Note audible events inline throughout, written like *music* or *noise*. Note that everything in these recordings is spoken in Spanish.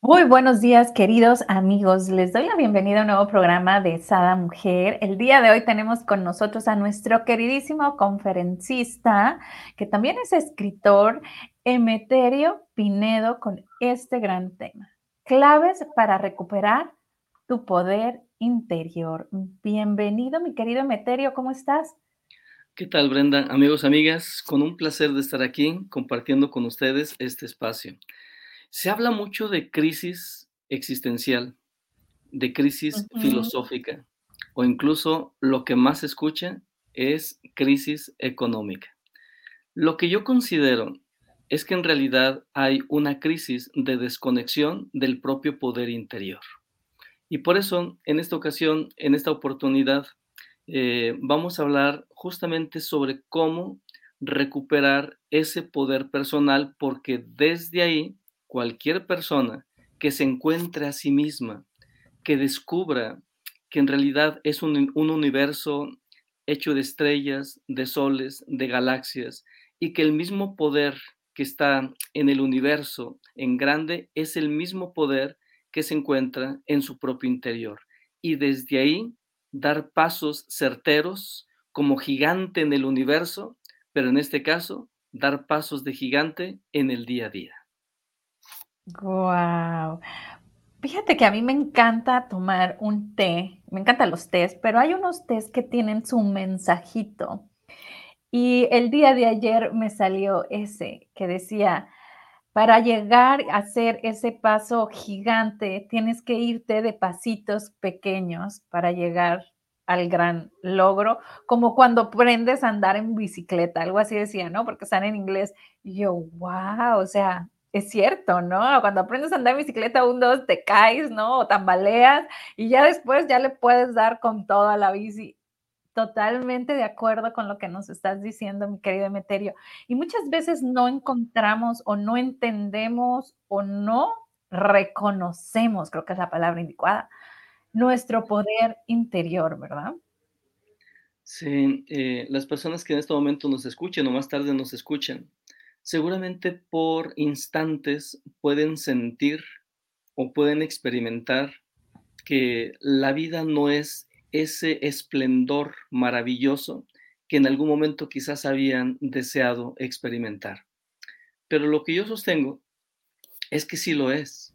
Muy buenos días, queridos amigos. Les doy la bienvenida a un nuevo programa de Sada Mujer. El día de hoy tenemos con nosotros a nuestro queridísimo conferencista, que también es escritor, Emeterio Pinedo, con este gran tema. Claves para recuperar tu poder interior. Bienvenido, mi querido Emeterio, ¿cómo estás? ¿Qué tal, Brenda? Amigos, amigas, con un placer de estar aquí compartiendo con ustedes este espacio. Se habla mucho de crisis existencial, de crisis filosófica, o incluso lo que más se escucha es crisis económica. Lo que yo considero es que en realidad hay una crisis de desconexión del propio poder interior. Y por eso, en esta ocasión, en esta oportunidad, eh, vamos a hablar justamente sobre cómo recuperar ese poder personal, porque desde ahí cualquier persona que se encuentre a sí misma, que descubra que en realidad es un, un universo hecho de estrellas, de soles, de galaxias, y que el mismo poder que está en el universo en grande es el mismo poder que se encuentra en su propio interior. Y desde ahí dar pasos certeros como gigante en el universo, pero en este caso, dar pasos de gigante en el día a día. Guau. Fíjate que a mí me encanta tomar un té, me encantan los tés, pero hay unos tés que tienen su mensajito. Y el día de ayer me salió ese que decía, para llegar a hacer ese paso gigante, tienes que irte de pasitos pequeños para llegar al gran logro, como cuando aprendes a andar en bicicleta, algo así decía, ¿no? Porque están en inglés. Yo, wow, o sea, es cierto, ¿no? Cuando aprendes a andar en bicicleta, un, dos, te caes, ¿no? O tambaleas y ya después ya le puedes dar con toda la bici. Totalmente de acuerdo con lo que nos estás diciendo, mi querido Emeterio. Y muchas veces no encontramos o no entendemos o no reconocemos, creo que es la palabra indicada, nuestro poder interior, ¿verdad? Sí, eh, las personas que en este momento nos escuchen o más tarde nos escuchan, seguramente por instantes pueden sentir o pueden experimentar que la vida no es ese esplendor maravilloso que en algún momento quizás habían deseado experimentar. Pero lo que yo sostengo es que sí lo es.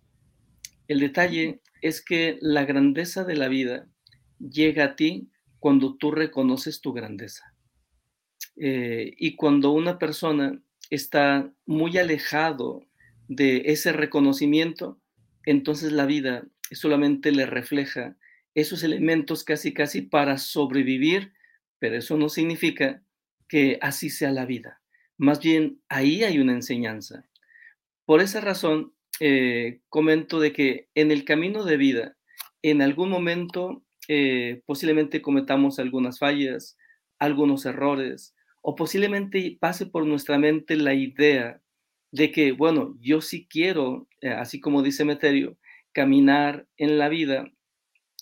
El detalle es que la grandeza de la vida llega a ti cuando tú reconoces tu grandeza. Eh, y cuando una persona está muy alejado de ese reconocimiento, entonces la vida solamente le refleja esos elementos casi casi para sobrevivir, pero eso no significa que así sea la vida. Más bien, ahí hay una enseñanza. Por esa razón, eh, comento de que en el camino de vida, en algún momento eh, posiblemente cometamos algunas fallas, algunos errores, o posiblemente pase por nuestra mente la idea de que, bueno, yo sí quiero, eh, así como dice Meterio, caminar en la vida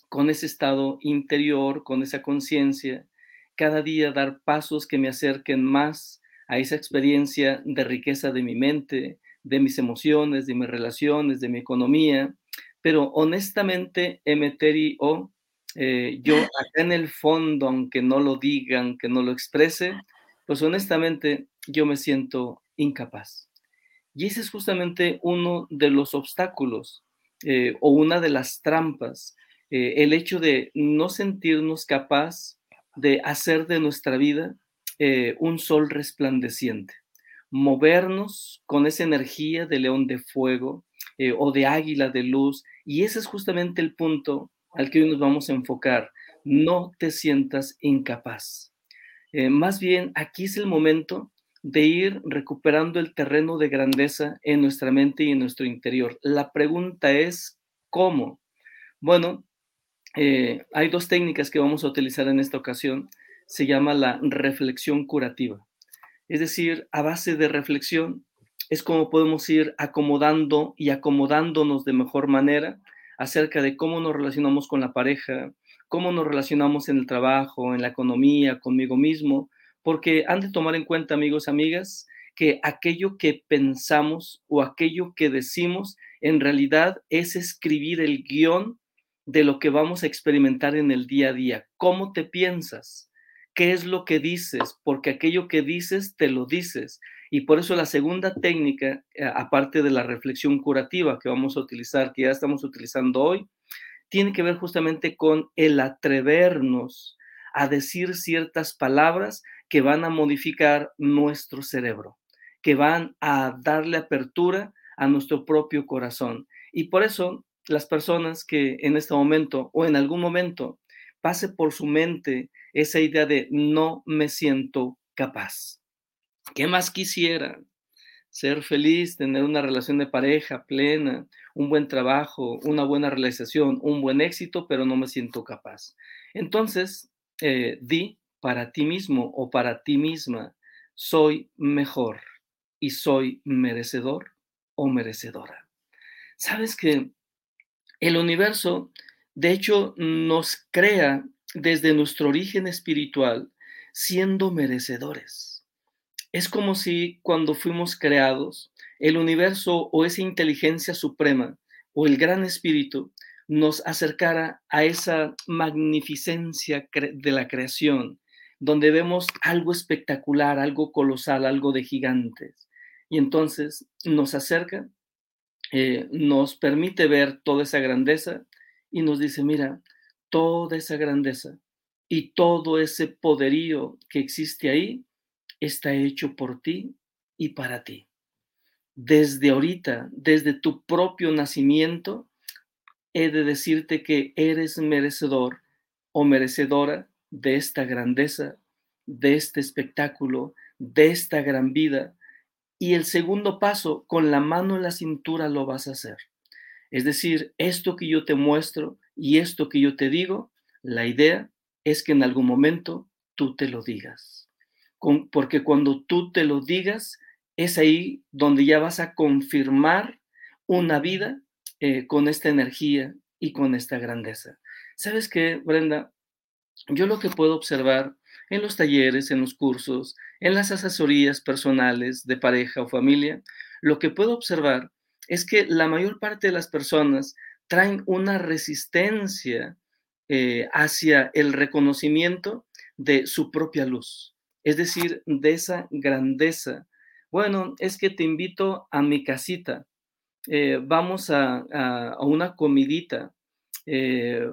con ese estado interior, con esa conciencia, cada día dar pasos que me acerquen más a esa experiencia de riqueza de mi mente, de mis emociones, de mis relaciones, de mi economía. Pero honestamente, Emeteri o eh, yo acá en el fondo, aunque no lo digan, que no lo exprese, pues honestamente yo me siento incapaz. Y ese es justamente uno de los obstáculos eh, o una de las trampas, eh, el hecho de no sentirnos capaz de hacer de nuestra vida eh, un sol resplandeciente, movernos con esa energía de león de fuego o de águila de luz. Y ese es justamente el punto al que hoy nos vamos a enfocar. No te sientas incapaz. Eh, más bien, aquí es el momento de ir recuperando el terreno de grandeza en nuestra mente y en nuestro interior. La pregunta es, ¿cómo? Bueno, eh, hay dos técnicas que vamos a utilizar en esta ocasión. Se llama la reflexión curativa. Es decir, a base de reflexión es como podemos ir acomodando y acomodándonos de mejor manera acerca de cómo nos relacionamos con la pareja, cómo nos relacionamos en el trabajo, en la economía, conmigo mismo, porque han de tomar en cuenta, amigos, amigas, que aquello que pensamos o aquello que decimos en realidad es escribir el guion de lo que vamos a experimentar en el día a día. ¿Cómo te piensas? ¿Qué es lo que dices? Porque aquello que dices, te lo dices. Y por eso la segunda técnica, eh, aparte de la reflexión curativa que vamos a utilizar, que ya estamos utilizando hoy, tiene que ver justamente con el atrevernos a decir ciertas palabras que van a modificar nuestro cerebro, que van a darle apertura a nuestro propio corazón. Y por eso las personas que en este momento o en algún momento pase por su mente esa idea de no me siento capaz. ¿Qué más quisiera? Ser feliz, tener una relación de pareja plena, un buen trabajo, una buena realización, un buen éxito, pero no me siento capaz. Entonces, eh, di para ti mismo o para ti misma, soy mejor y soy merecedor o merecedora. Sabes que el universo, de hecho, nos crea desde nuestro origen espiritual siendo merecedores. Es como si cuando fuimos creados, el universo o esa inteligencia suprema o el gran espíritu nos acercara a esa magnificencia de la creación, donde vemos algo espectacular, algo colosal, algo de gigantes. Y entonces nos acerca, eh, nos permite ver toda esa grandeza y nos dice, mira, toda esa grandeza y todo ese poderío que existe ahí está hecho por ti y para ti. Desde ahorita, desde tu propio nacimiento, he de decirte que eres merecedor o merecedora de esta grandeza, de este espectáculo, de esta gran vida. Y el segundo paso, con la mano en la cintura lo vas a hacer. Es decir, esto que yo te muestro y esto que yo te digo, la idea es que en algún momento tú te lo digas porque cuando tú te lo digas, es ahí donde ya vas a confirmar una vida eh, con esta energía y con esta grandeza. ¿Sabes qué, Brenda? Yo lo que puedo observar en los talleres, en los cursos, en las asesorías personales de pareja o familia, lo que puedo observar es que la mayor parte de las personas traen una resistencia eh, hacia el reconocimiento de su propia luz es decir, de esa grandeza. Bueno, es que te invito a mi casita, eh, vamos a, una comidita, eh,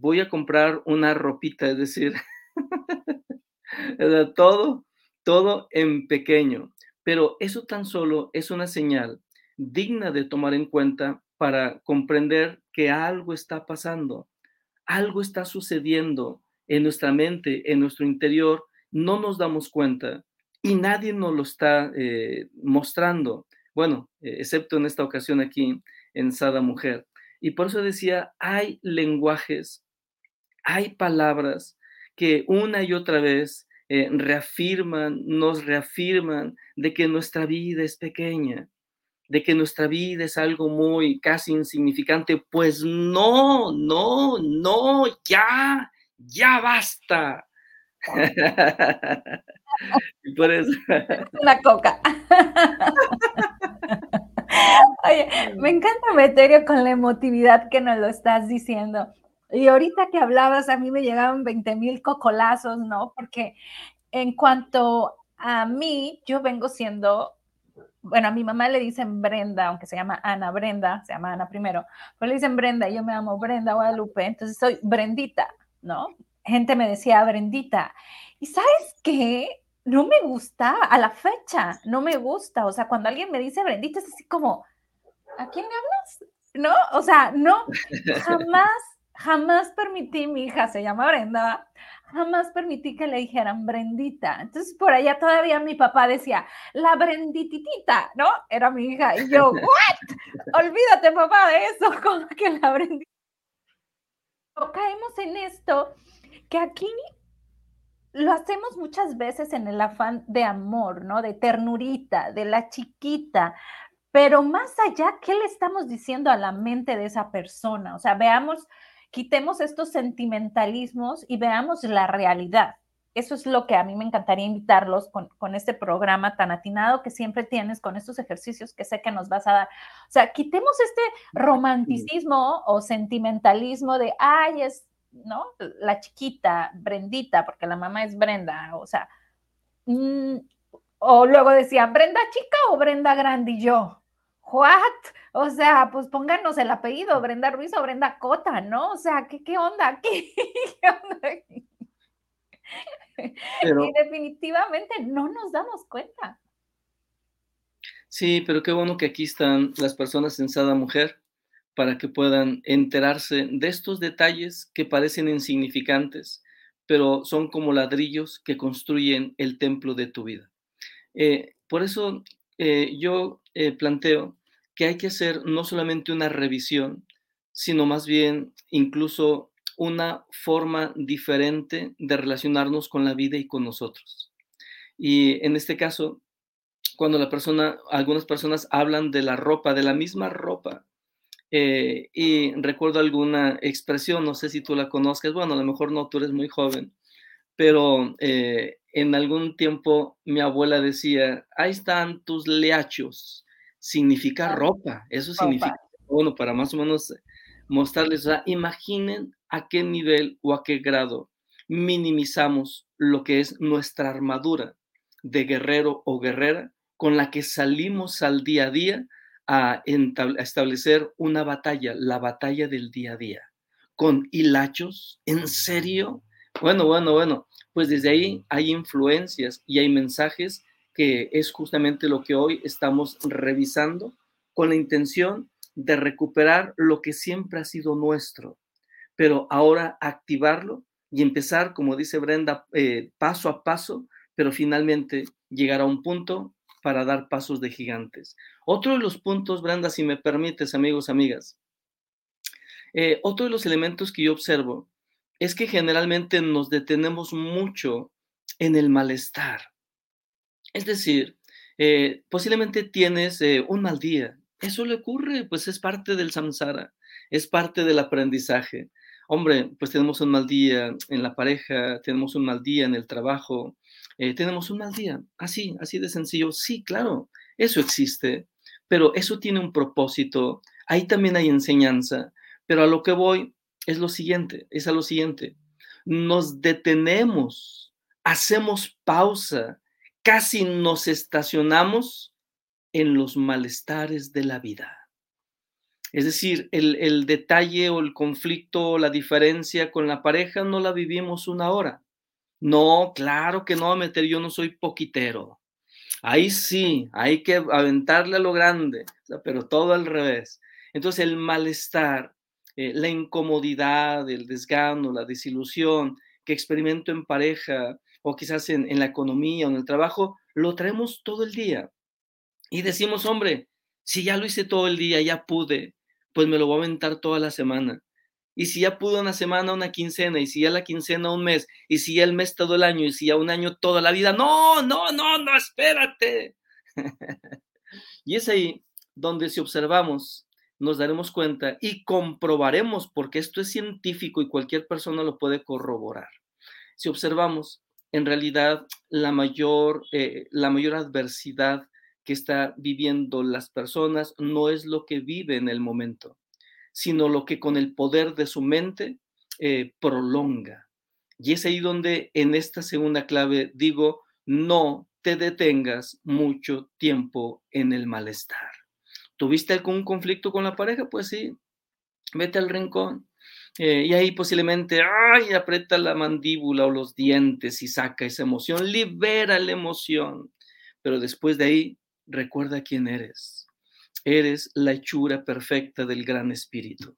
voy a comprar una ropita, es decir, *laughs* todo, todo en pequeño. Pero eso tan solo es una señal digna de tomar en cuenta para comprender que algo está pasando, algo está sucediendo en nuestra mente, en nuestro interior, no nos damos cuenta y nadie nos lo está eh, mostrando. Bueno, eh, excepto en esta ocasión aquí en Sada Mujer. Y por eso decía, hay lenguajes, hay palabras que una y otra vez eh, reafirman, nos reafirman de que nuestra vida es pequeña, de que nuestra vida es algo muy casi insignificante. Pues no, no, no, ya, ya basta. *laughs* por eso. *laughs* Una coca. *laughs* Oye, me encanta Meterio con la emotividad que nos lo estás diciendo. Y ahorita que hablabas, a mí me llegaban 20 mil cocolazos, ¿no? Porque en cuanto a mí, yo vengo siendo, bueno, a mi mamá le dicen Brenda, aunque se llama Ana Brenda, se llama Ana primero, pero le dicen Brenda, yo me llamo Brenda Guadalupe, entonces soy Brendita, ¿no? Gente me decía, Brendita, ¿y sabes qué? No me gusta a la fecha, no me gusta. O sea, cuando alguien me dice Brendita es así como, ¿a quién hablas? ¿No? O sea, no, jamás, jamás permití, mi hija se llama Brenda, jamás permití que le dijeran Brendita. Entonces, por allá todavía mi papá decía, la Brendititita, ¿no? Era mi hija. Y yo, ¿what? Olvídate, papá, de eso, *laughs* como que la Brendita. Caemos en esto que aquí lo hacemos muchas veces en el afán de amor, ¿no? De ternurita, de la chiquita, pero más allá, ¿qué le estamos diciendo a la mente de esa persona? O sea, veamos, quitemos estos sentimentalismos y veamos la realidad. eso es lo que a mí me encantaría invitarlos con, con, este programa tan atinado que siempre tienes, con estos ejercicios que sé que nos vas a dar. O sea, quitemos este romanticismo o sentimentalismo de, ay, es, ¿no? La chiquita, Brendita, porque la mamá es Brenda, o sea, mmm, o luego decían, Brenda chica o Brenda grande y yo. ¿What? O sea, pues pónganos el apellido, Brenda Ruiz o Brenda Cota, ¿no? O sea, ¿qué, qué onda *laughs* aquí? ¿Qué onda aquí? y definitivamente no nos damos cuenta. Sí, pero qué bueno que aquí están las personas en Sada Mujer para que puedan enterarse de estos detalles que parecen insignificantes, pero son como ladrillos que construyen el templo de tu vida. Eh, por eso eh, yo eh, planteo que hay que hacer no solamente una revisión, sino más bien incluso una forma diferente de relacionarnos con la vida y con nosotros. Y en este caso, cuando la persona, algunas personas hablan de la ropa, de la misma ropa, eh, y recuerdo alguna expresión, no sé si tú la conozcas, bueno, a lo mejor no, tú eres muy joven, pero eh, en algún tiempo mi abuela decía, ahí están tus leachos, significa ropa, eso significa, bueno, para más o menos mostrarles, o sea, imaginen a qué nivel o a qué grado minimizamos lo que es nuestra armadura de guerrero o guerrera con la que salimos al día a día a, establecer una batalla, la batalla del día a día. Con hilachos, ¿en serio? Bueno, bueno, bueno, pues desde ahí hay influencias y hay mensajes que es justamente lo que hoy estamos revisando con la intención de recuperar lo que siempre ha sido nuestro, pero ahora activarlo y empezar, como dice Brenda, eh, paso a paso, pero finalmente llegar a un punto para dar pasos de gigantes. Otro de los puntos, Brenda, si me permites, amigos, amigas, eh, otro de los elementos que yo observo es que generalmente nos detenemos mucho en el malestar. Es decir, eh, posiblemente tienes un mal día. Eso le ocurre, pues es parte del samsara, es parte del aprendizaje hombre, pues tenemos un mal día en la pareja, tenemos un mal día en el trabajo, eh, tenemos un mal día, así, así de sencillo. Sí, claro, eso existe, pero eso tiene un propósito, ahí también hay enseñanza, pero a lo que voy es lo siguiente, es a lo siguiente, nos detenemos, hacemos pausa, casi nos estacionamos en los malestares de la vida. Es decir, el, detalle o el conflicto o la diferencia con la pareja no la vivimos una hora. No, claro que no, meter, yo no soy poquitero. Ahí sí, hay que aventarle a lo grande, pero todo al revés. Entonces el malestar, eh, la incomodidad, el desgano, la desilusión que experimento en pareja o quizás en, en la economía o en el trabajo, lo traemos todo el día. Y decimos, hombre, si ya lo hice todo el día, ya pude, pues me lo voy a aventar toda la semana. Y si ya pudo una semana, una quincena, y si ya la quincena un mes, y si ya el mes todo el año, y si ya un año toda la vida, no, no, no, no, espérate. *laughs* y es ahí donde si observamos, nos daremos cuenta y comprobaremos, porque esto es científico y cualquier persona lo puede corroborar. Si observamos, en realidad la mayor, eh, la mayor adversidad que está viviendo las personas no es lo que vive en el momento, sino lo que con el poder de su mente eh, prolonga. Y es ahí donde en esta segunda clave digo, no te detengas mucho tiempo en el malestar. ¿Tuviste algún conflicto con la pareja? Pues sí, vete al rincón. Eh, y ahí posiblemente, ay, aprieta la mandíbula o los dientes y saca esa emoción, libera la emoción. Pero después de ahí, recuerda quién eres. Eres la hechura perfecta del gran espíritu.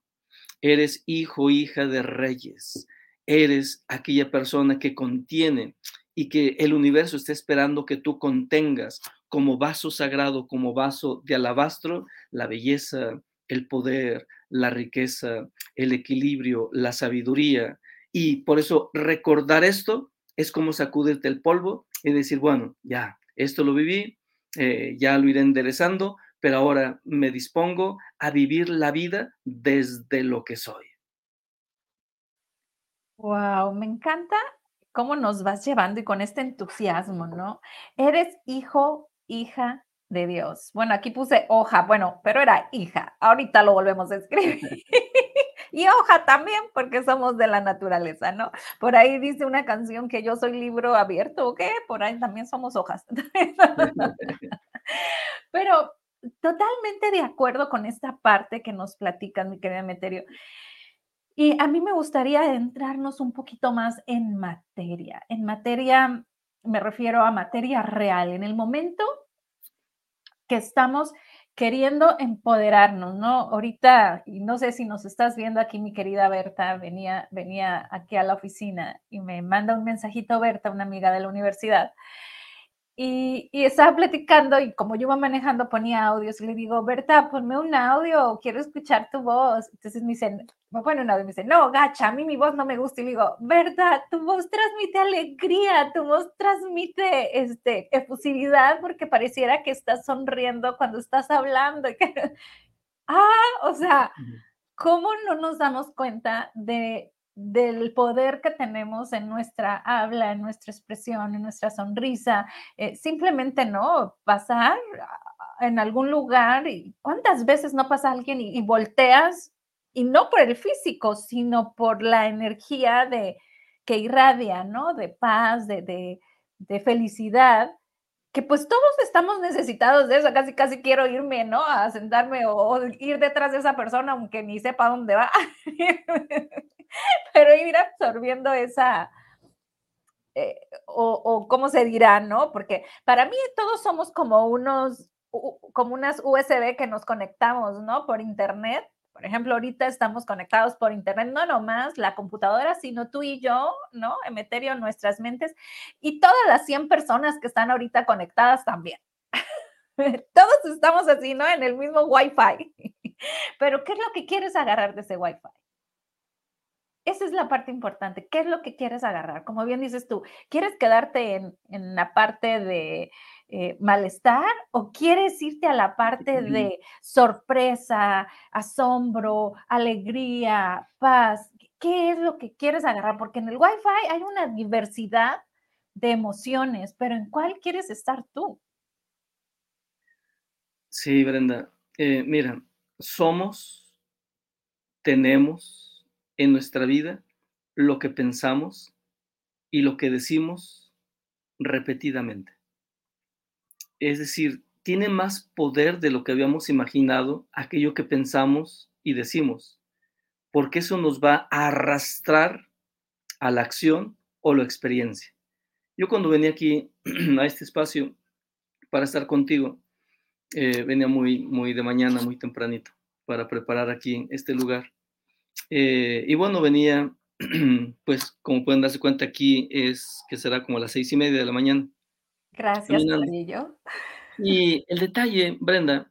Eres hijo, hija de reyes. Eres aquella persona que contiene y que el universo está esperando que tú contengas como vaso sagrado, como vaso de alabastro, la belleza, el poder, la riqueza, el equilibrio, la sabiduría. Y por eso recordar esto es como sacudirte el polvo y decir, bueno, ya, esto lo viví, eh, ya lo iré enderezando, pero ahora me dispongo a vivir la vida desde lo que soy. Wow, me encanta cómo nos vas llevando y con este entusiasmo, ¿no? Eres hijo, hija de Dios. Bueno, aquí puse hoja, bueno, pero era hija. Ahorita lo volvemos a escribir. *laughs* *laughs* y hoja también, porque somos de la naturaleza, ¿no? Por ahí dice una canción que yo soy libro abierto, ¿o qué? Por ahí también somos hojas. *laughs* pero totalmente de acuerdo con esta parte que nos platican, mi querida Meterio. Y a mí me gustaría adentrarnos un poquito más en materia. En materia, me refiero a materia real, en el momento que estamos queriendo empoderarnos, ¿no? Ahorita, y no sé si nos estás viendo aquí, mi querida Berta, venía, venía aquí a la oficina y me manda un mensajito Berta, una amiga de la universidad, y, estaba platicando y como yo iba manejando ponía audios y le digo, Berta, ponme un audio, quiero escuchar tu voz. Entonces me dicen, me pone un audio y me dice, no, gacha, a mí mi voz no me gusta. Y le digo, Berta, tu voz transmite alegría, tu voz transmite este, efusividad porque pareciera que estás sonriendo cuando estás hablando. *laughs* ah, o sea, ¿cómo no nos damos cuenta de del poder que tenemos en nuestra habla, en nuestra expresión, en nuestra sonrisa, eh, simplemente no pasar en algún lugar y cuántas veces no pasa alguien y, volteas y no por el físico, sino por la energía de que irradia, ¿no? De paz, de, de felicidad que pues todos estamos necesitados de eso, casi casi quiero irme, ¿no? A sentarme o, ir detrás de esa persona, aunque ni sepa dónde va, *laughs* *laughs* pero ir absorbiendo esa, eh, o, o, cómo se dirá, ¿no? Porque para mí todos somos como unos, como unas USB que nos conectamos, ¿no? Por internet por ejemplo, ahorita estamos conectados por internet, no nomás la computadora, sino tú y yo, ¿no? Emeterio, nuestras mentes y todas las 100 personas que están ahorita conectadas también. *laughs* Todos estamos así, ¿no? En el mismo Wi-Fi. *laughs* Pero, ¿qué es lo que quieres agarrar de ese Wi-Fi? Esa es la parte importante. ¿Qué es lo que quieres agarrar? Como bien dices tú, ¿quieres quedarte en, en la parte de eh, malestar o quieres irte a la parte de sorpresa, asombro, alegría, paz? ¿Qué es lo que quieres agarrar? Porque en el Wi-Fi hay una diversidad de emociones, pero ¿en cuál quieres estar tú? Sí, Brenda. Eh, mira, somos, tenemos en nuestra vida lo que pensamos y lo que decimos repetidamente. Es decir, tiene más poder de lo que habíamos imaginado aquello que pensamos y decimos, porque eso nos va a arrastrar a la acción o la experiencia. Yo cuando venía aquí *clears throat* a este espacio para estar contigo, eh, venía muy, muy de mañana, muy tempranito, para preparar aquí este lugar. Eh, y bueno, venía, *clears throat* pues como pueden darse cuenta aquí, es que será como las seis y media de la mañana. Gracias, Torillo. Y el detalle, Brenda,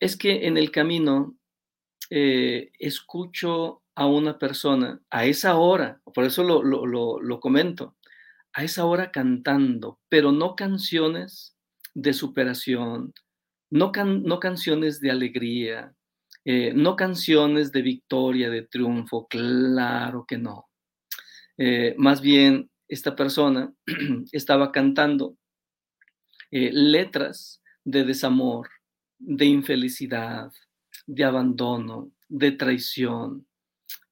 es que en el camino eh, escucho a una persona a esa hora, por eso lo, lo, comento, a esa hora cantando, pero no canciones de superación, no, no canciones de alegría, eh, no canciones de victoria, de triunfo, claro que no. Eh, más bien esta persona *clears throat* estaba cantando eh, letras de desamor, de infelicidad, de abandono, de traición,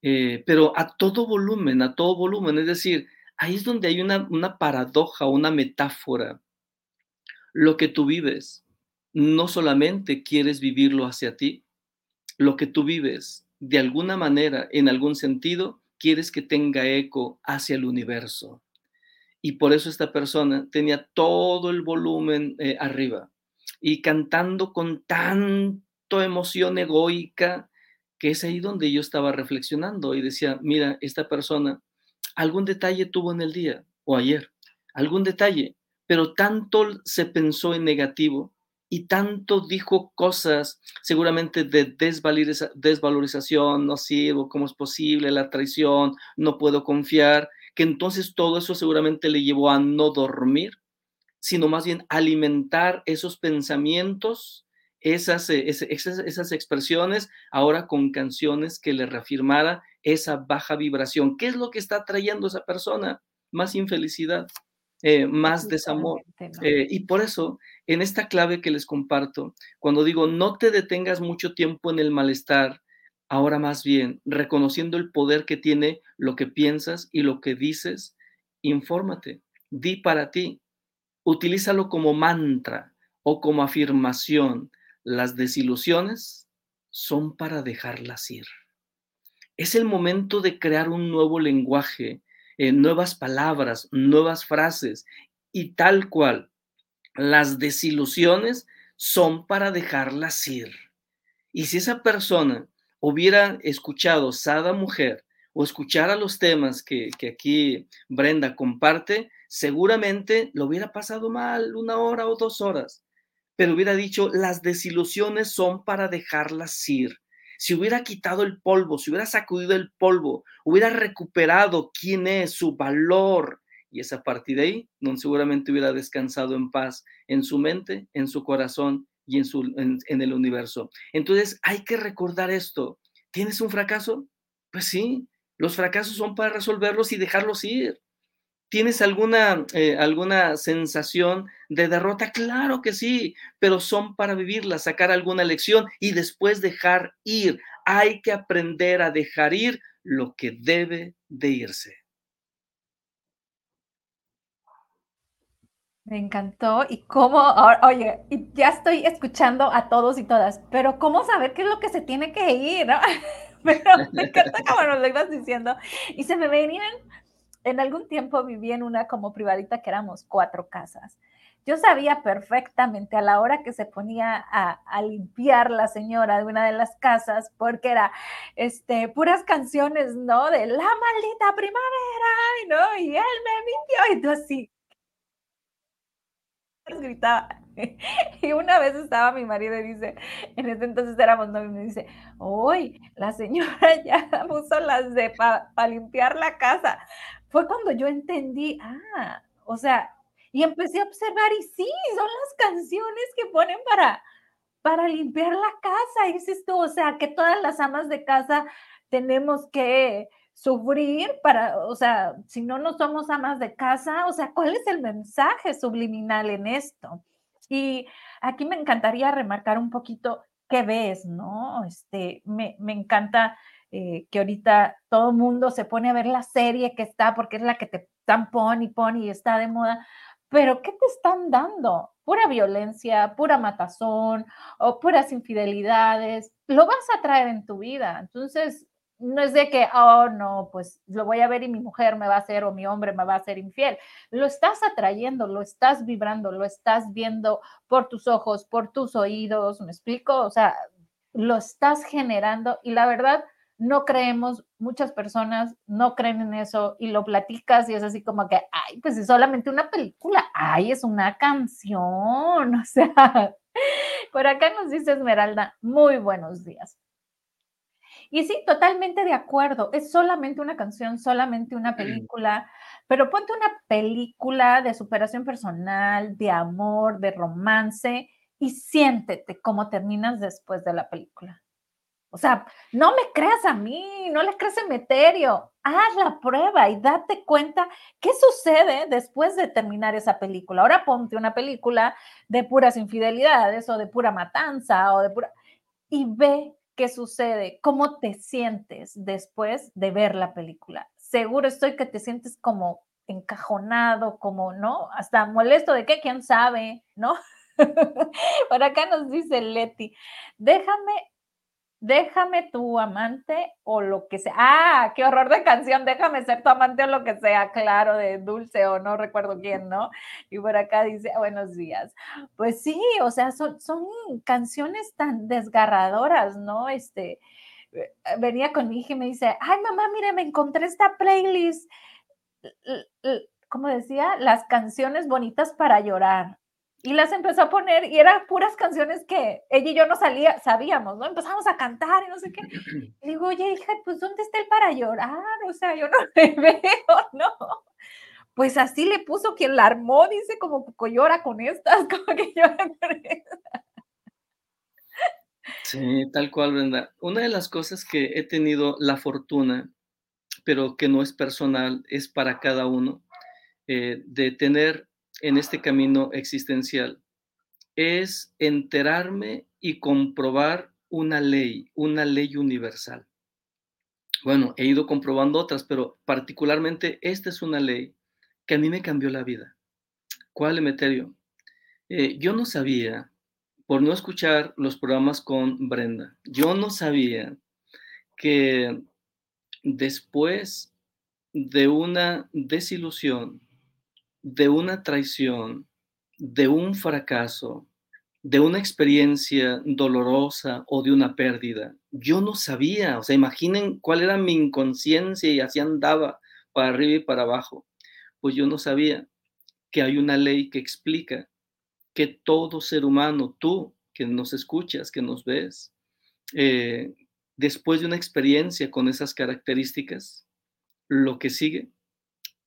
pero a todo volumen, a todo volumen, es decir, ahí es donde hay una, una paradoja, una metáfora. Lo que tú vives, no solamente quieres vivirlo hacia ti, lo que tú vives, de alguna manera, en algún sentido, quieres que tenga eco hacia el universo. Y por eso esta persona tenía todo el volumen eh, arriba. Y cantando con tanto emoción egoica que es ahí donde yo estaba reflexionando y decía, mira, esta persona algún detalle tuvo en el día o ayer, algún detalle, pero tanto se pensó en negativo y tanto dijo cosas seguramente de desvalorización, no sirvo, cómo es posible, la traición, no puedo confiar, que entonces todo eso seguramente le llevó a no dormir, sino más bien alimentar esos pensamientos, esas, eh, esas, esas expresiones, ahora con canciones que le reafirmara esa baja vibración. ¿Qué es lo que está trayendo esa persona? más infelicidad, eh, más desamor. Eh, y por eso, en esta clave que les comparto, cuando digo no te detengas mucho tiempo en el malestar, ahora más bien reconociendo el poder que tiene lo que piensas y lo que dices, infórmate, di para ti, utilízalo como mantra o como afirmación. Las desilusiones son para dejarlas ir. Es el momento de crear un nuevo lenguaje, eh, nuevas palabras, nuevas frases y tal cual. Las desilusiones son para dejarlas ir. Y si esa persona hubiera escuchado Sada Mujer o escuchara los temas que, que aquí Brenda comparte, seguramente lo hubiera pasado mal una hora o dos horas, pero hubiera dicho, las desilusiones son para dejarlas ir. Si hubiera quitado el polvo, si hubiera sacudido el polvo, hubiera recuperado quién es, su valor, y esa partir de ahí, donde seguramente hubiera descansado en paz en su mente, en su corazón y en, su, en el universo. Entonces hay que recordar esto. ¿Tienes un fracaso? Pues sí, los fracasos son para resolverlos y dejarlos ir. ¿Tienes alguna, eh, alguna sensación de derrota? Claro que sí, pero son para vivirla, sacar alguna lección y después dejar ir. Hay que aprender a dejar ir lo que debe de irse. Me encantó y cómo, oye, ya estoy escuchando a todos y todas, pero ¿cómo saber qué es lo que se tiene que ir, no? *laughs* Pero me encanta como nos lo ibas diciendo y se me venían, en algún tiempo viví en una como privadita que éramos cuatro casas. Yo sabía perfectamente a la hora que se ponía a, a limpiar la señora de una de las casas, porque era este, puras canciones, ¿no? De la maldita primavera, ¿no? Y él me mintió, y tú así, gritaba. *laughs* Y una vez estaba mi marido y dice, en ese entonces éramos novios, me dice, hoy la señora *laughs* ya puso las de para pa limpiar la casa. Fue cuando yo entendí, ah, o sea, y empecé a observar y sí, son las canciones que ponen para, para limpiar la casa. Dices tú, o sea, que todas las amas de casa tenemos que sufrir para, o sea, si no, no somos amas de casa, o sea, ¿cuál es el mensaje subliminal en esto? Y aquí me encantaría remarcar un poquito qué ves, ¿no? Este, me, me encanta eh, que ahorita todo mundo se pone a ver la serie que está, porque es la que te están pon y pon y está de moda, pero ¿qué te están dando? Pura violencia, pura matazón o puras infidelidades, lo vas a traer en tu vida. Entonces, no es de que, oh, no, pues lo voy a ver y mi mujer me va a hacer o mi hombre me va a hacer infiel. Lo estás atrayendo, lo estás vibrando, lo estás viendo por tus ojos, por tus oídos, ¿me explico? O sea, lo estás generando y la verdad, no creemos, muchas personas no creen en eso y lo platicas y es así como que, ay, pues es solamente una película, ay, es una canción, *laughs* o sea, por acá nos dice Esmeralda, muy buenos días. Y sí, totalmente de acuerdo. Es solamente una canción, solamente una película, pero ponte una película de superación personal, de amor, de romance y siéntete cómo terminas después de la película. O sea, no me creas a mí, no le creas a Meterio. Haz la prueba y date cuenta qué sucede después de terminar esa película. Ahora ponte una película de puras infidelidades o de pura matanza o de pura... y ve qué sucede, cómo te sientes después de ver la película. Seguro estoy que te sientes como encajonado, como, ¿no? Hasta molesto de qué, quién sabe, ¿no? *laughs* Por acá nos dice Leti, déjame, déjame tu amante o lo que sea. Ah, qué horror de canción, déjame ser tu amante o lo que sea, claro, de dulce o no recuerdo quién, ¿no? Y por acá dice, buenos días. Pues sí, o sea, son, son canciones tan desgarradoras, ¿no? Este, eh, venía con mi hija y me dice, ay mamá, mire, me encontré esta playlist, como decía, las canciones bonitas para llorar. Y las empezó a poner y eran puras canciones que ella y yo no salía, sabíamos, ¿no? Empezamos a cantar y no sé qué. Y digo, oye, hija, pues ¿dónde está el para llorar? O sea, yo no *laughs* le veo, ¿no? Pues así le puso quien la armó, dice, como que llora con estas, *laughs* como que llora con estas. Sí, tal cual, Brenda. Una de las cosas que he tenido la fortuna, pero que no es personal, es para cada uno, eh, de tener en este camino existencial es enterarme y comprobar una ley, una ley universal. Bueno, he ido comprobando otras, pero particularmente esta es una ley que a mí me cambió la vida. ¿Cuál, Emeterio? Eh, yo no sabía, por no escuchar los programas con Brenda, yo no sabía que después de una desilusión, de una traición, de un fracaso, de una experiencia dolorosa o de una pérdida, yo no sabía, o sea, imaginen cuál era mi inconsciencia y así andaba para arriba y para abajo. Pues yo no sabía que hay una ley que explica que todo ser humano, tú que nos escuchas, que nos ves, eh, después de una experiencia con esas características, lo que sigue,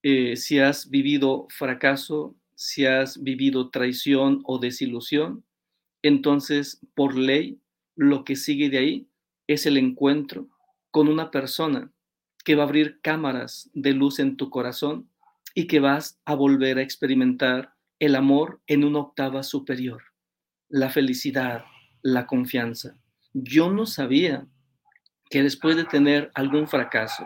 eh, si has vivido fracaso, si has vivido traición o desilusión, entonces por ley lo que sigue de ahí es el encuentro con una persona que va a abrir cámaras de luz en tu corazón y que vas a volver a experimentar el amor en una octava superior, la felicidad, la confianza. Yo no sabía que después de tener algún fracaso,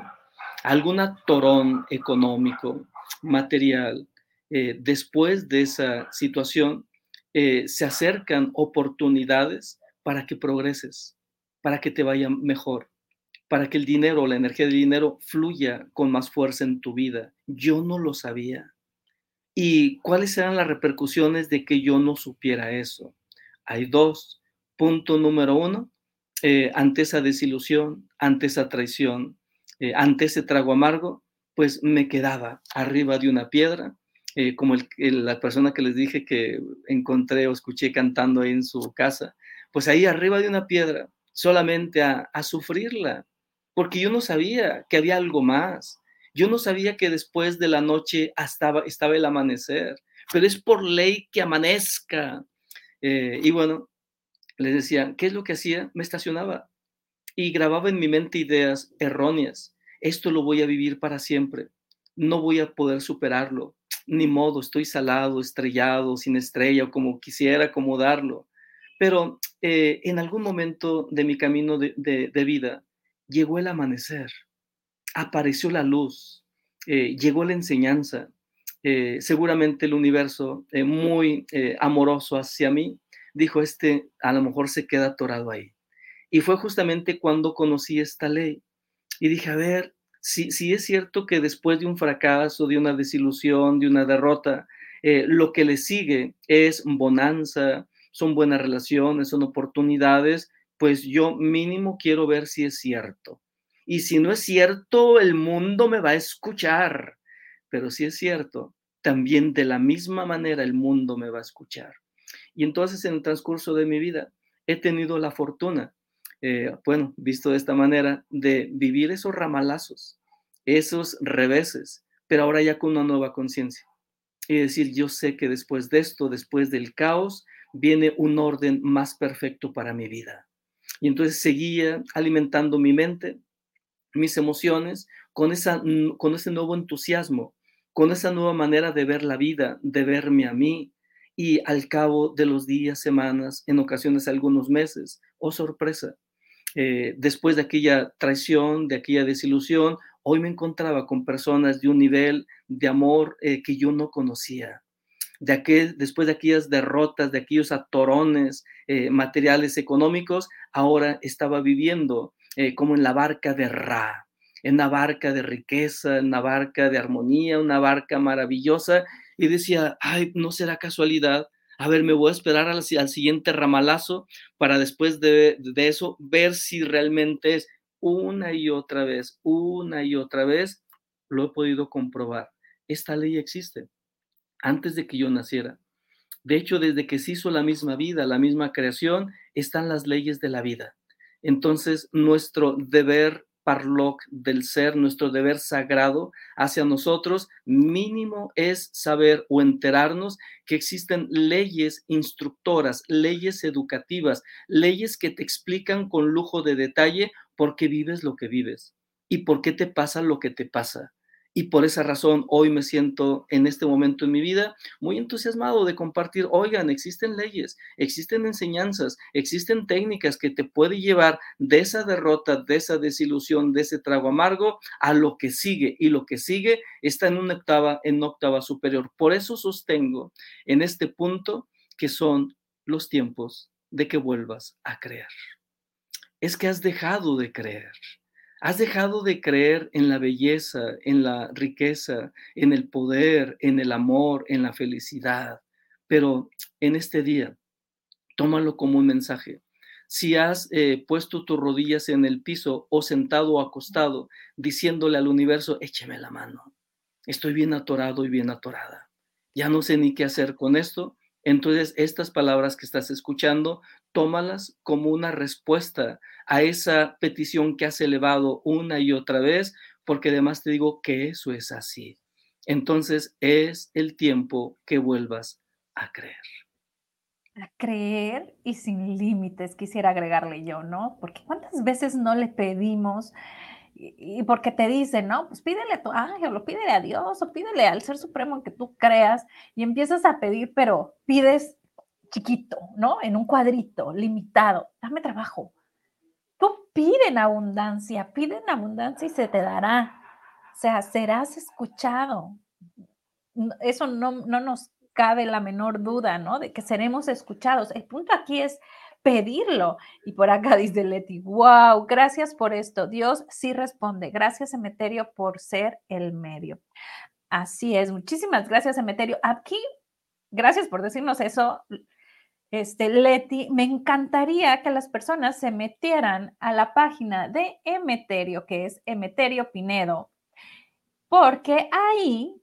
algún atorón económico, material, eh, después de esa situación, eh, se acercan oportunidades para que progreses, para que te vaya mejor, para que el dinero, la energía del dinero fluya con más fuerza en tu vida. Yo no lo sabía. ¿Y cuáles eran las repercusiones de que yo no supiera eso? Hay dos. Punto número uno, eh, ante esa desilusión, ante esa traición, eh, ante ese trago amargo, pues me quedaba arriba de una piedra, eh, como la persona que les dije que encontré o escuché cantando en su casa, pues ahí arriba de una piedra, solamente a, a sufrirla, porque yo no sabía que había algo más. Yo no sabía que después de la noche estaba, estaba el amanecer, pero es por ley que amanezca. Eh, y bueno, les decía, ¿qué es lo que hacía? Me estacionaba y grababa en mi mente ideas erróneas. Esto lo voy a vivir para siempre. No voy a poder superarlo. Ni modo, estoy salado, estrellado, sin estrella como quisiera acomodarlo. Pero eh, en algún momento de mi camino de, vida, llegó el amanecer, apareció la luz, eh, llegó la enseñanza. Eh, seguramente el universo, muy amoroso hacia mí, dijo, este a lo mejor se queda atorado ahí. Y fue justamente cuando conocí esta ley. Y dije, a ver, si, si es cierto que después de un fracaso, de una desilusión, de una derrota, lo que le sigue es bonanza, son buenas relaciones, son oportunidades, pues yo mínimo quiero ver si es cierto. Y si no es cierto, el mundo me va a escuchar. Pero si es cierto, también de la misma manera el mundo me va a escuchar. Y entonces en el transcurso de mi vida he tenido la fortuna, eh, bueno, visto de esta manera, de vivir esos ramalazos, esos reveses, pero ahora ya con una nueva conciencia. Y decir, yo sé que después de esto, después del caos, viene un orden más perfecto para mi vida. Y entonces seguía alimentando mi mente, mis emociones, con, esa, con ese nuevo entusiasmo, con esa nueva manera de ver la vida, de verme a mí. Y al cabo de los días, semanas, en ocasiones algunos meses, oh sorpresa, eh, después de aquella traición, de aquella desilusión, hoy me encontraba con personas de un nivel de amor eh, que yo no conocía de aquel, después de aquellas derrotas, de aquellos atorones eh, materiales económicos, ahora estaba viviendo como en la barca de Ra, en una barca de riqueza, en una barca de armonía, una barca maravillosa, y decía, ay, no será casualidad. A ver, me voy a esperar al, siguiente ramalazo para después de, de eso ver si realmente es una y otra vez, una y otra vez, lo he podido comprobar. Esta ley existe antes de que yo naciera. De hecho, desde que se hizo la misma vida, la misma creación, están las leyes de la vida. Entonces, nuestro deber parloc del ser, nuestro deber sagrado hacia nosotros, mínimo es saber o enterarnos que existen leyes instructoras, leyes educativas, leyes que te explican con lujo de detalle por qué vives lo que vives y por qué te pasa lo que te pasa y por esa razón hoy me siento en este momento en mi vida muy entusiasmado de compartir, oigan, existen leyes, existen enseñanzas, existen técnicas que te pueden llevar de esa derrota, de esa desilusión, de ese trago amargo a lo que sigue y lo que sigue está en una octava, en octava superior. Por eso sostengo en este punto que son los tiempos de que vuelvas a creer. Es que has dejado de creer. Has dejado de creer en la belleza, en la riqueza, en el poder, en el amor, en la felicidad. Pero en este día, tómalo como un mensaje. Si has eh, puesto tus rodillas en el piso o sentado o acostado, diciéndole al universo, écheme la mano. Estoy bien atorado y bien atorada. Ya no sé ni qué hacer con esto. Entonces, estas palabras que estás escuchando, tómalas como una respuesta a esa petición que has elevado una y otra vez, porque además te digo que eso es así. Entonces es el tiempo que vuelvas a creer. A creer y sin límites, quisiera agregarle yo, ¿no? Porque cuántas veces no le pedimos y, porque te dicen, no, pues pídele a tu ángel, o pídele a Dios, o pídele al Ser Supremo que tú creas, y empiezas a pedir, pero pides chiquito, ¿no? En un cuadrito, limitado. Dame trabajo, Tú pide en abundancia, pide en abundancia y se te dará. O sea, serás escuchado. Eso no, no nos cabe la menor duda, ¿no? De que seremos escuchados. El punto aquí es pedirlo. Y por acá *laughs* dice Leti, wow, gracias por esto. Dios sí responde. Gracias, Emeterio, por ser el medio. Así es. Muchísimas gracias, Emeterio. Aquí, gracias por decirnos eso este, Leti, me encantaría que las personas se metieran a la página de Emeterio, que es Emeterio Pinedo, porque ahí,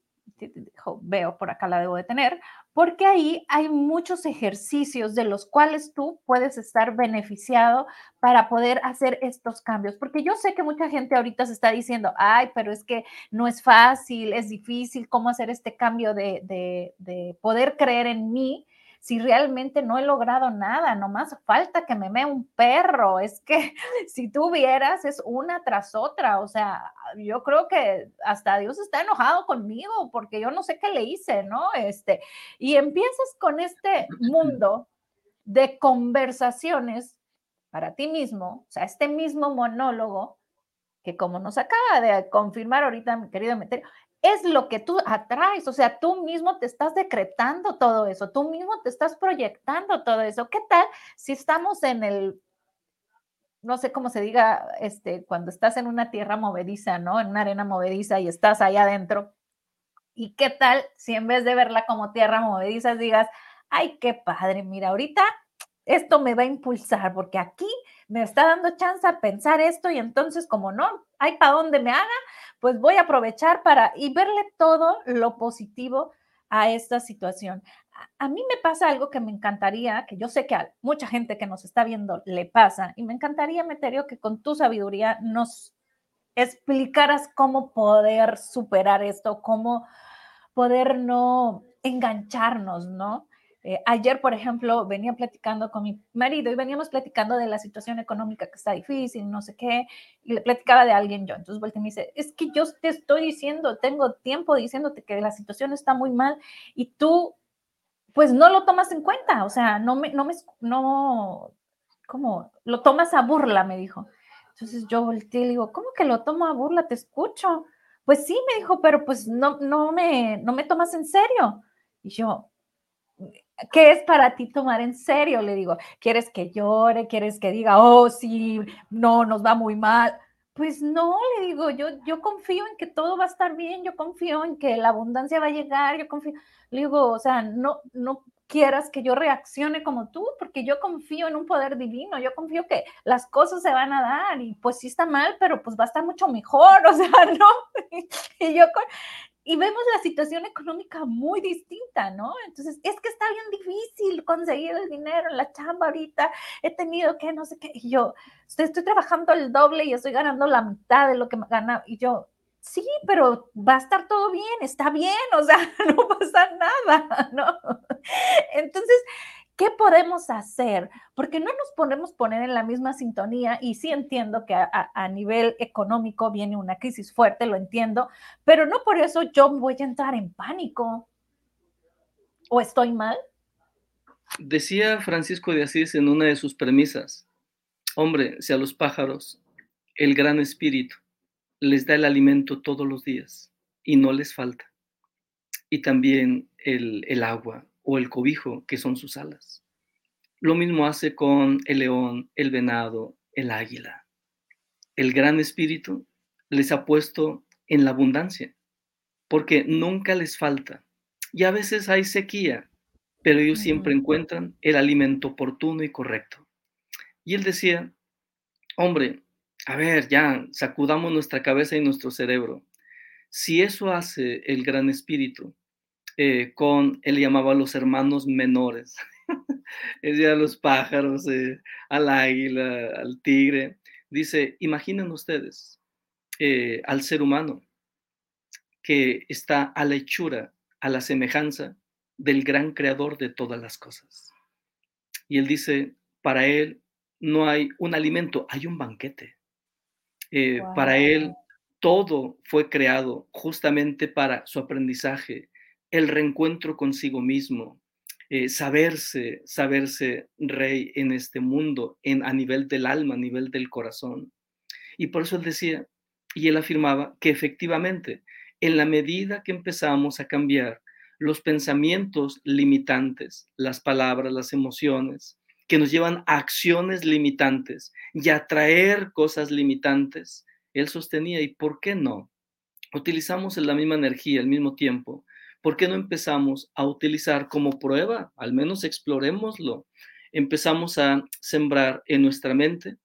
veo por acá la debo de tener, porque ahí hay muchos ejercicios de los cuales tú puedes estar beneficiado para poder hacer estos cambios. Porque yo sé que mucha gente ahorita se está diciendo, ay, pero es que no es fácil, es difícil, ¿cómo hacer este cambio de, de, de poder creer en mí? Si realmente no he logrado nada, nomás falta que me mee un perro. Es que *laughs* si tú vieras, es una tras otra. O sea, yo creo que hasta Dios está enojado conmigo porque yo no sé qué le hice, ¿no? Este, y empiezas con este mundo de conversaciones para ti mismo, o sea, este mismo monólogo que como nos acaba de confirmar ahorita mi querido Meterio, es lo que tú atraes, o sea, tú mismo te estás decretando todo eso, tú mismo te estás proyectando todo eso. ¿Qué tal si estamos en el, no sé cómo se diga, este, cuando estás en una tierra movediza, ¿no? En una arena movediza y estás ahí adentro. ¿Y qué tal si en vez de verla como tierra movediza digas, ay, qué padre, mira, ahorita esto me va a impulsar porque aquí me está dando chance a pensar esto y entonces como no hay para dónde me haga, pues voy a aprovechar para y verle todo lo positivo a esta situación. A, mí me pasa algo que me encantaría, que yo sé que a mucha gente que nos está viendo le pasa, y me encantaría, Meterio, que con tu sabiduría nos explicaras cómo poder superar esto, cómo poder no engancharnos, ¿no? Eh, ayer, por ejemplo, venía platicando con mi marido y veníamos platicando de la situación económica que está difícil, no sé qué, y le platicaba de alguien yo. Entonces vuelta y me dice, es que yo te estoy diciendo, tengo tiempo diciéndote que la situación está muy mal y tú, pues no lo tomas en cuenta, o sea, no me, no me, no, ¿cómo? Lo tomas a burla, me dijo. Entonces yo volteé y le digo, ¿cómo que lo tomo a burla? Te escucho. Pues sí, me dijo, pero pues no, no, me, no me tomas en serio. Y yo, ¿Qué es para ti tomar en serio? Le digo, ¿quieres que llore? ¿Quieres que diga, oh, sí, no, nos va muy mal? Pues no, le digo, yo, yo confío en que todo va a estar bien, yo confío en que la abundancia va a llegar, yo confío, le digo, o sea, no, no quieras que yo reaccione como tú, porque yo confío en un poder divino, yo confío que las cosas se van a dar y pues sí está mal, pero pues va a estar mucho mejor, *laughs* o sea, ¿no? *laughs* y yo, y vemos la situación económica muy distinta, ¿no? Entonces, es que está bien difícil conseguir el dinero en la chamba ahorita, he tenido que no sé qué, y yo estoy, trabajando el doble y estoy ganando la mitad de lo que me gana, y yo, sí, pero va a estar todo bien, está bien, o sea, *laughs* no pasa nada, ¿no? Entonces, ¿Qué podemos hacer? Porque no nos podemos poner en la misma sintonía y sí entiendo que a, nivel económico viene una crisis fuerte, lo entiendo, pero no por eso yo voy a entrar en pánico. ¿O estoy mal? Decía Francisco de Asís en una de sus premisas, hombre, si a los pájaros el gran espíritu les da el alimento todos los días y no les falta, y también el, el agua, o el cobijo, que son sus alas. Lo mismo hace con el león, el venado, el águila. El gran espíritu les ha puesto en la abundancia, porque nunca les falta. Y a veces hay sequía, pero ellos siempre encuentran el alimento oportuno y correcto. Y él decía, hombre, a ver, ya, sacudamos nuestra cabeza y nuestro cerebro. Si eso hace el gran espíritu, eh, con, él llamaba a los hermanos menores, *laughs* es decía, a los pájaros, eh, al águila, al tigre. Dice, imaginen ustedes eh, al ser humano que está a la hechura, a la semejanza del gran creador de todas las cosas. Y él dice, para él no hay un alimento, hay un banquete. Para él todo fue creado justamente para su aprendizaje, el reencuentro consigo mismo, eh, saberse, saberse rey en este mundo, en, a nivel del alma, a nivel del corazón. Y por eso él decía, y él afirmaba que efectivamente, en la medida que empezamos a cambiar los pensamientos limitantes, las palabras, las emociones, que nos llevan a acciones limitantes y a traer cosas limitantes, él sostenía, ¿y por qué no? Utilizamos la misma energía al mismo tiempo ¿por qué no empezamos a utilizar como prueba? Al menos explorémoslo. Empezamos a sembrar en nuestra mente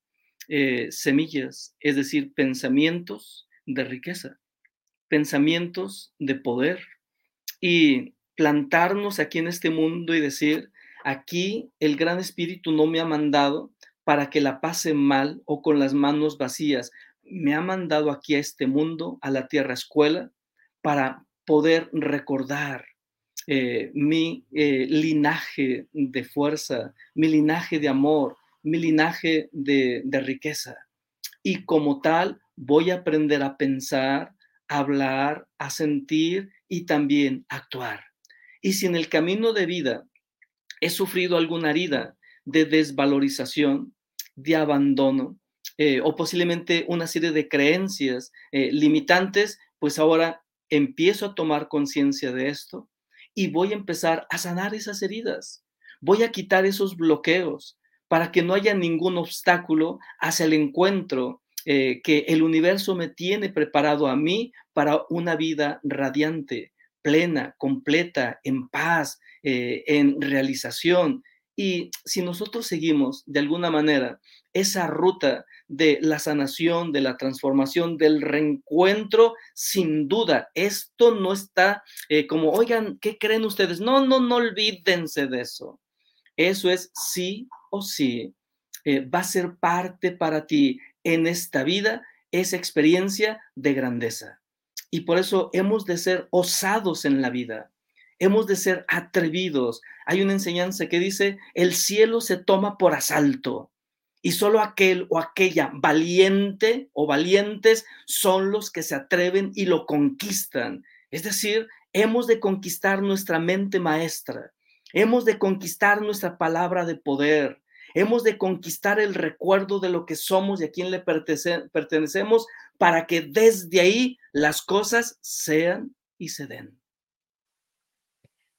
eh, semillas, es decir, pensamientos de riqueza, pensamientos de poder y plantarnos aquí en este mundo y decir, aquí el gran espíritu no me ha mandado para que la pase mal o con las manos vacías, me ha mandado aquí a este mundo, a la tierra escuela, para poder recordar eh, mi eh, linaje de fuerza, mi linaje de amor, mi linaje de, riqueza. Y como tal, voy a aprender a pensar, a hablar, a sentir y también a actuar. Y si en el camino de vida he sufrido alguna herida de desvalorización, de abandono, eh, o posiblemente una serie de creencias limitantes, pues ahora empiezo a tomar conciencia de esto y voy a empezar a sanar esas heridas. Voy a quitar esos bloqueos para que no haya ningún obstáculo hacia el encuentro eh, que el universo me tiene preparado a mí para una vida radiante, plena, completa, en paz, eh, en realización. Y si nosotros seguimos de alguna manera esa ruta de la sanación, de la transformación, del reencuentro, sin duda, esto no está eh, como, oigan, ¿qué creen ustedes? No, no, no olvídense de eso. Eso es sí o sí. Eh, va a ser parte para ti en esta vida esa experiencia de grandeza. Y por eso hemos de ser osados en la vida. Hemos de ser atrevidos. Hay una enseñanza que dice, el cielo se toma por asalto y solo aquel o aquella valiente o valientes son los que se atreven y lo conquistan. Es decir, hemos de conquistar nuestra mente maestra, hemos de conquistar nuestra palabra de poder, hemos de conquistar el recuerdo de lo que somos y a quién le pertenecemos para que desde ahí las cosas sean y se den.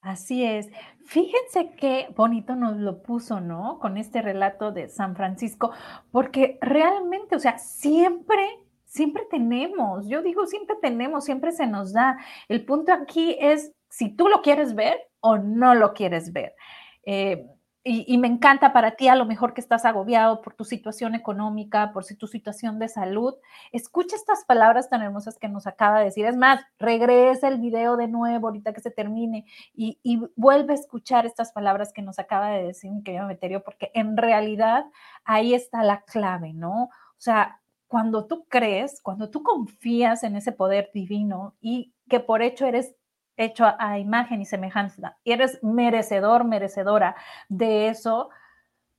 Así es. Fíjense qué bonito nos lo puso, ¿no? Con este relato de San Francisco, porque realmente, o sea, siempre, siempre tenemos, yo digo, siempre tenemos, siempre se nos da. El punto aquí es si tú lo quieres ver o no lo quieres ver. Eh, y, me encanta para ti, a lo mejor que estás agobiado por tu situación económica, por tu situación de salud, escucha estas palabras tan hermosas que nos acaba de decir. Es más, regresa el video de nuevo ahorita que se termine y, vuelve a escuchar estas palabras que nos acaba de decir mi querido Meterio, porque en realidad ahí está la clave, ¿no? O sea, cuando tú crees, cuando tú confías en ese poder divino y que por hecho eres hecho a, imagen y semejanza y eres merecedor, merecedora de eso,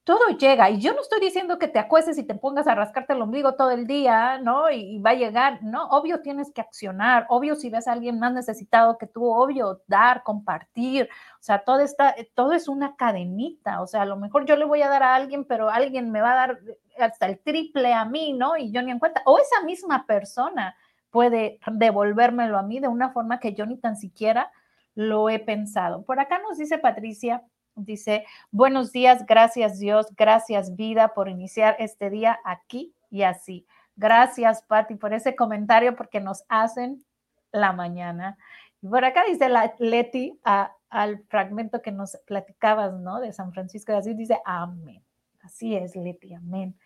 todo llega. Y yo no estoy diciendo que te acuestes y te pongas a rascarte el ombligo todo el día, ¿no? Y, va a llegar, ¿no? Obvio tienes que accionar, obvio si ves a alguien más necesitado que tú, obvio dar, compartir. O sea, todo, está, todo es una cadenita. O sea, a lo mejor yo le voy a dar a alguien, pero alguien me va a dar hasta el triple a mí, ¿no? Y yo ni en cuenta. O esa misma persona puede devolvérmelo a mí de una forma que yo ni tan siquiera lo he pensado. Por acá nos dice Patricia, Dice, buenos días, gracias Dios, gracias vida por iniciar este día aquí y así. Gracias, Patti, por ese comentario porque nos hacen la mañana. Y por acá dice Leti al fragmento que nos platicabas, ¿no? De San Francisco de Asís, dice, amén. Así es, Leti, amén.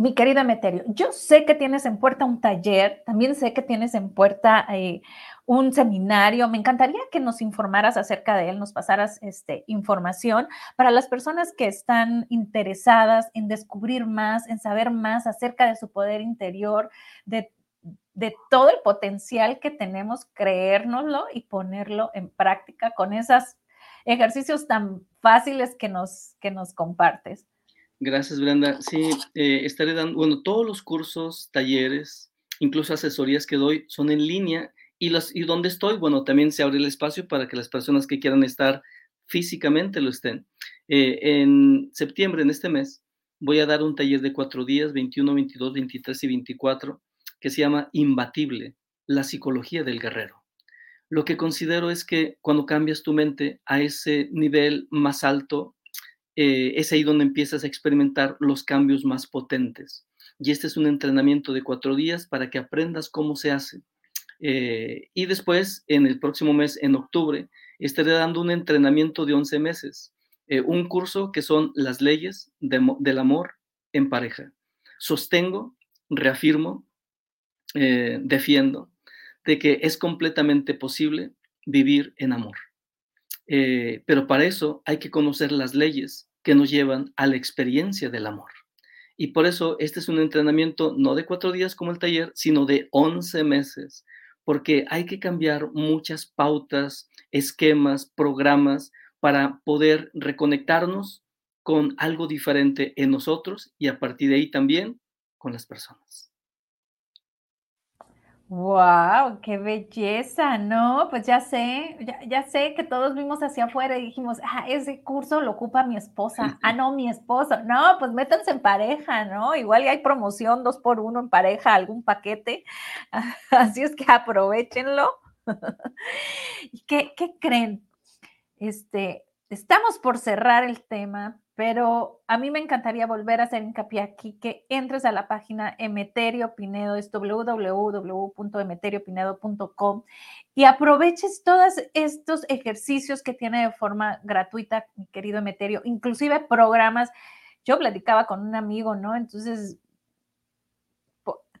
Mi querida Meterio, yo sé que tienes en puerta un taller, también sé que tienes en puerta eh, un seminario. Me encantaría que nos informaras acerca de él, nos pasaras este, información para las personas que están interesadas en descubrir más, en saber más acerca de su poder interior, de, de todo el potencial que tenemos, creérnoslo y ponerlo en práctica con esos ejercicios tan fáciles que nos, que nos compartes. Gracias, Brenda. Sí, eh, estaré dando, bueno, todos los cursos, talleres, incluso asesorías que doy son en línea y, los, y donde estoy, bueno, también se abre el espacio para que las personas que quieran estar físicamente lo estén. Eh, en septiembre, en este mes, voy a dar un taller de cuatro días, 21, 22, 23 y 24, que se llama Imbatible, la psicología del guerrero. Lo que considero es que cuando cambias tu mente a ese nivel más alto, eh, es ahí donde empiezas a experimentar los cambios más potentes. Y este es un entrenamiento de cuatro días para que aprendas cómo se hace. Eh, y después, en el próximo mes, en octubre, estaré dando un entrenamiento de 11 meses, eh, un curso que son las leyes del amor en pareja. Sostengo, reafirmo, defiendo de que es completamente posible vivir en amor. Eh, pero para eso hay que conocer las leyes que nos llevan a la experiencia del amor. Y por eso este es un entrenamiento no de cuatro días como el taller, sino de once meses, porque hay que cambiar muchas pautas, esquemas, programas para poder reconectarnos con algo diferente en nosotros y a partir de ahí también con las personas. ¡Wow! ¡Qué belleza! No, pues ya sé, ya, sé que todos vimos hacia afuera y dijimos, ah, ese curso lo ocupa mi esposa. Ah, no, mi esposo. No, pues métanse en pareja, ¿no? Igual hay promoción dos por uno en pareja, algún paquete. *laughs* Así es que aprovechenlo. *laughs* ¿Qué, ¿Qué creen? Este, estamos por cerrar el tema, pero a mí me encantaría volver a hacer hincapié aquí, que entres a la página Emeterio Pinedo, es www.emeteriopinedo.com y aproveches todos estos ejercicios que tiene de forma gratuita, mi querido Emeterio, inclusive programas. Yo platicaba con un amigo, ¿no? Entonces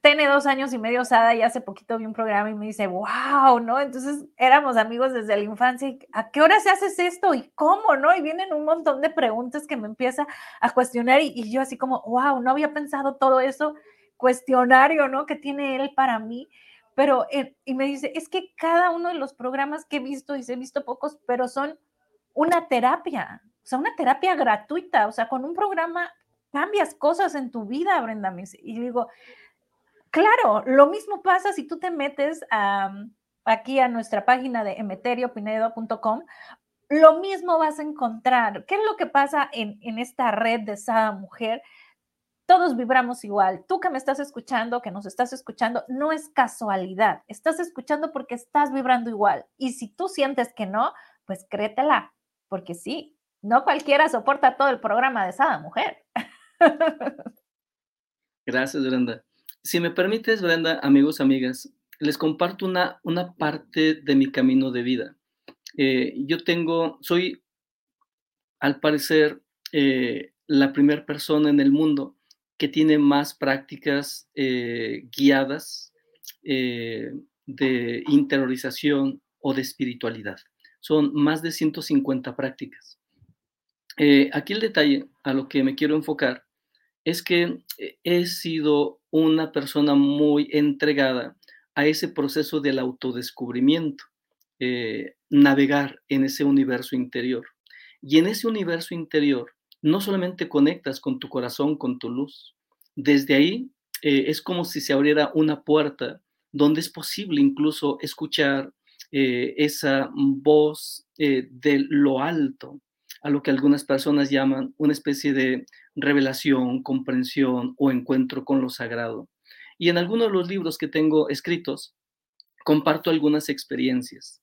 tiene dos años y medio Sada y hace poquito vi un programa y me dice, wow, ¿no? Entonces éramos amigos desde la infancia. Y, ¿A qué hora se haces esto? ¿Y cómo? ¿No? Y vienen un montón de preguntas que me empieza a cuestionar y, yo así como, wow, no había pensado todo eso cuestionario, ¿no? Que tiene él para mí. Pero, eh, y me dice, es que cada uno de los programas que he visto, y se he visto pocos, pero son una terapia, o sea, una terapia gratuita, o sea, con un programa cambias cosas en tu vida, Brenda. Y digo, Claro, lo mismo pasa si tú te metes aquí a nuestra página de emeteriopinedo.com, lo mismo vas a encontrar. ¿Qué es lo que pasa en, esta red de Sada Mujer? Todos vibramos igual. Tú que me estás escuchando, que nos estás escuchando, no es casualidad. Estás escuchando porque estás vibrando igual. Y si tú sientes que no, pues créetela, porque sí, no cualquiera soporta todo el programa de Sada Mujer. *laughs* Gracias, Brenda. Si me permites, Brenda, amigos, amigas, les comparto una, una parte de mi camino de vida. Eh, yo tengo, soy, al parecer, eh, la primera persona en el mundo que tiene más prácticas eh, guiadas de interiorización o de espiritualidad. Son más de 150 prácticas. aquí el detalle a lo que me quiero enfocar es que he sido una persona muy entregada a ese proceso del autodescubrimiento. eh, navegar en ese universo interior. Y en ese universo interior no solamente conectas con tu corazón, con tu luz, desde ahí eh, es como si se abriera una puerta donde es posible incluso escuchar eh, esa voz de lo alto, a lo que algunas personas llaman una especie de revelación, comprensión o encuentro con lo sagrado. Y en algunos de los libros que tengo escritos, comparto algunas experiencias.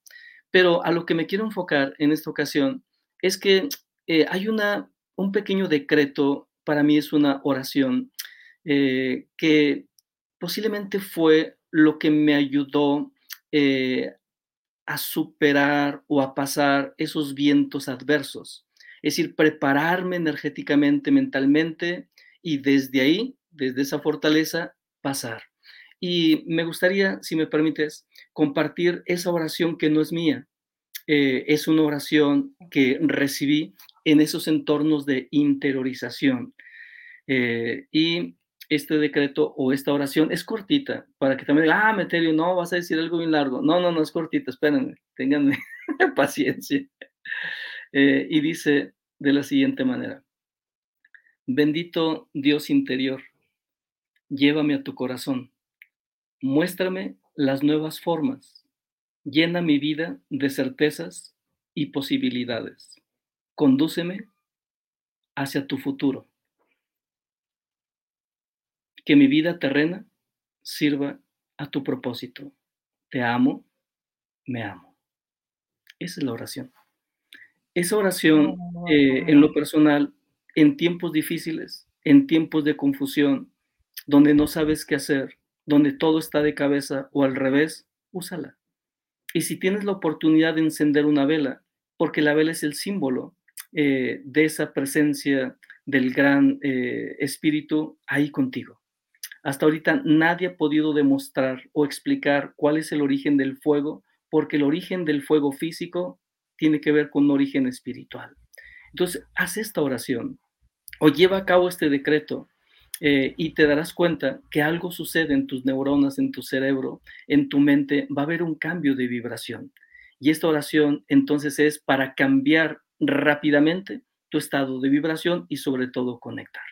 Pero a lo que me quiero enfocar en esta ocasión es que eh, hay una, un pequeño decreto, para mí es una oración, eh, que posiblemente fue lo que me ayudó eh, a superar o a pasar esos vientos adversos. Es decir, prepararme energéticamente, mentalmente y desde ahí, desde esa fortaleza, pasar. Y me gustaría, si me permites, compartir esa oración que no es mía. Eh, es una oración que recibí en esos entornos de interiorización. Eh, y este decreto o esta oración es cortita, para que también digan, ah, Meterio, no, vas a decir algo bien largo. No, no, no es cortita, espérenme, tengan *laughs* paciencia. Eh, y dice de la siguiente manera, bendito Dios interior, llévame a tu corazón, muéstrame las nuevas formas, llena mi vida de certezas y posibilidades, condúceme hacia tu futuro, que mi vida terrena sirva a tu propósito. Te amo, me amo. Esa es la oración. Esa oración, eh, en lo personal, en tiempos difíciles, en tiempos de confusión, donde no sabes qué hacer, donde todo está de cabeza o al revés, úsala. Y si tienes la oportunidad de encender una vela, porque la vela es el símbolo eh, de esa presencia del gran eh, espíritu ahí contigo. Hasta ahorita nadie ha podido demostrar o explicar cuál es el origen del fuego, porque el origen del fuego físico tiene que ver con un origen espiritual. Entonces, haz esta oración o lleva a cabo este decreto eh, y te darás cuenta que algo sucede en tus neuronas, en tu cerebro, en tu mente, va a haber un cambio de vibración. Y esta oración entonces es para cambiar rápidamente tu estado de vibración y sobre todo conectar.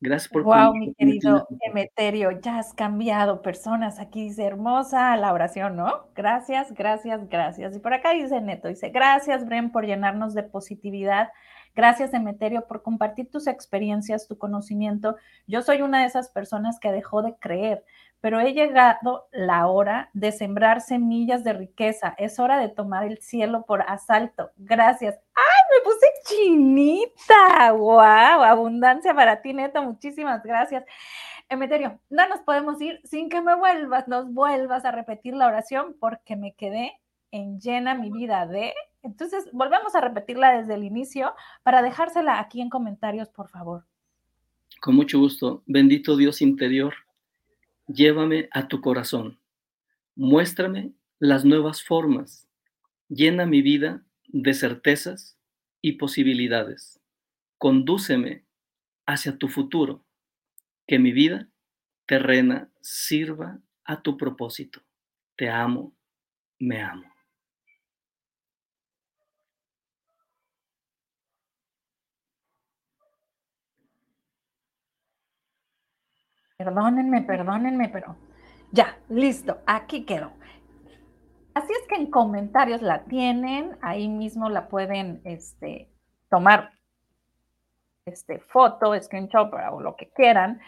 Gracias por... Wow, mi querido Emeterio, ya has cambiado personas. Aquí dice hermosa la oración, ¿no? Gracias, gracias, gracias. Y por acá dice Neto, dice, gracias, Bren, por llenarnos de positividad Gracias, Demeterio, por compartir tus experiencias, tu conocimiento. Yo soy una de esas personas que dejó de creer, pero he llegado la hora de sembrar semillas de riqueza. Es hora de tomar el cielo por asalto. Gracias. ¡Ay, me puse chinita! ¡Wow! Abundancia para ti, Neto. Muchísimas gracias. Emeterio, no nos podemos ir sin que me vuelvas, nos vuelvas a repetir la oración porque me quedé en llena mi vida de entonces, volvemos a repetirla desde el inicio para dejársela aquí en comentarios, por favor. Con mucho gusto. Bendito Dios interior, llévame a tu corazón. Muéstrame las nuevas formas. Llena mi vida de certezas y posibilidades. Condúceme hacia tu futuro. Que mi vida terrena sirva a tu propósito. Te amo, me amo. Perdónenme, perdónenme, pero ya, listo, aquí quedó. Así es que en comentarios la tienen, ahí mismo la pueden este, tomar este, foto, screenshot o lo que quieran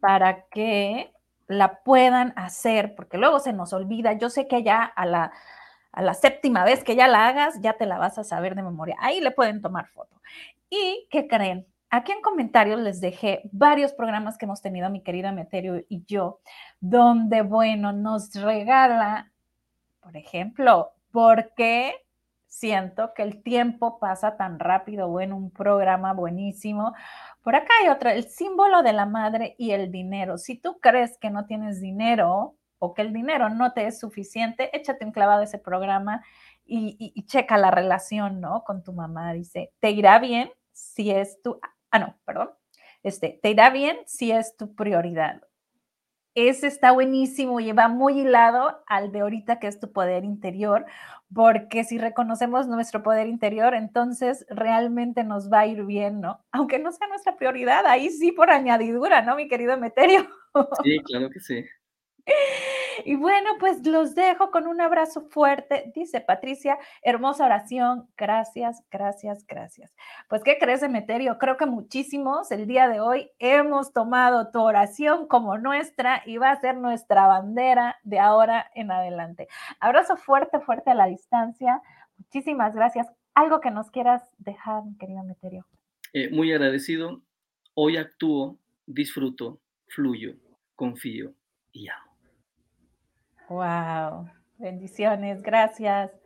para que la puedan hacer, porque luego se nos olvida. Yo sé que ya a la, a la séptima vez que ya la hagas, ya te la vas a saber de memoria. Ahí le pueden tomar foto. ¿Y qué creen? Aquí en comentarios les dejé varios programas que hemos tenido mi querida Meterio y yo, donde, bueno, nos regala, por ejemplo, ¿por qué siento que el tiempo pasa tan rápido? Bueno, un programa buenísimo. Por acá hay otra, el símbolo de la madre y el dinero. Si tú crees que no tienes dinero o que el dinero no te es suficiente, échate un clavado ese programa y, y checa la relación, ¿no? Con tu mamá. Dice, te irá bien si es tu Ah, no, perdón. Este, te irá bien si es tu prioridad. ese está buenísimo y va muy hilado al de ahorita, que es tu poder interior, porque si reconocemos nuestro poder interior, entonces realmente nos va a ir bien, ¿no? Aunque no sea nuestra prioridad, ahí sí por añadidura, ¿no, mi querido Emeterio? Sí, claro que sí. *laughs* Y bueno, pues los dejo con un abrazo fuerte, dice Patricia, hermosa oración, gracias, gracias, gracias. Pues, ¿qué crees, Emeterio? Creo que muchísimos el día de hoy hemos tomado tu oración como nuestra y va a ser nuestra bandera de ahora en adelante. Abrazo fuerte, fuerte a la distancia. Muchísimas gracias. ¿Algo que nos quieras dejar, querido Emeterio? Eh, muy agradecido. Hoy actúo, disfruto, fluyo, confío y amo. Wow, bendiciones, gracias.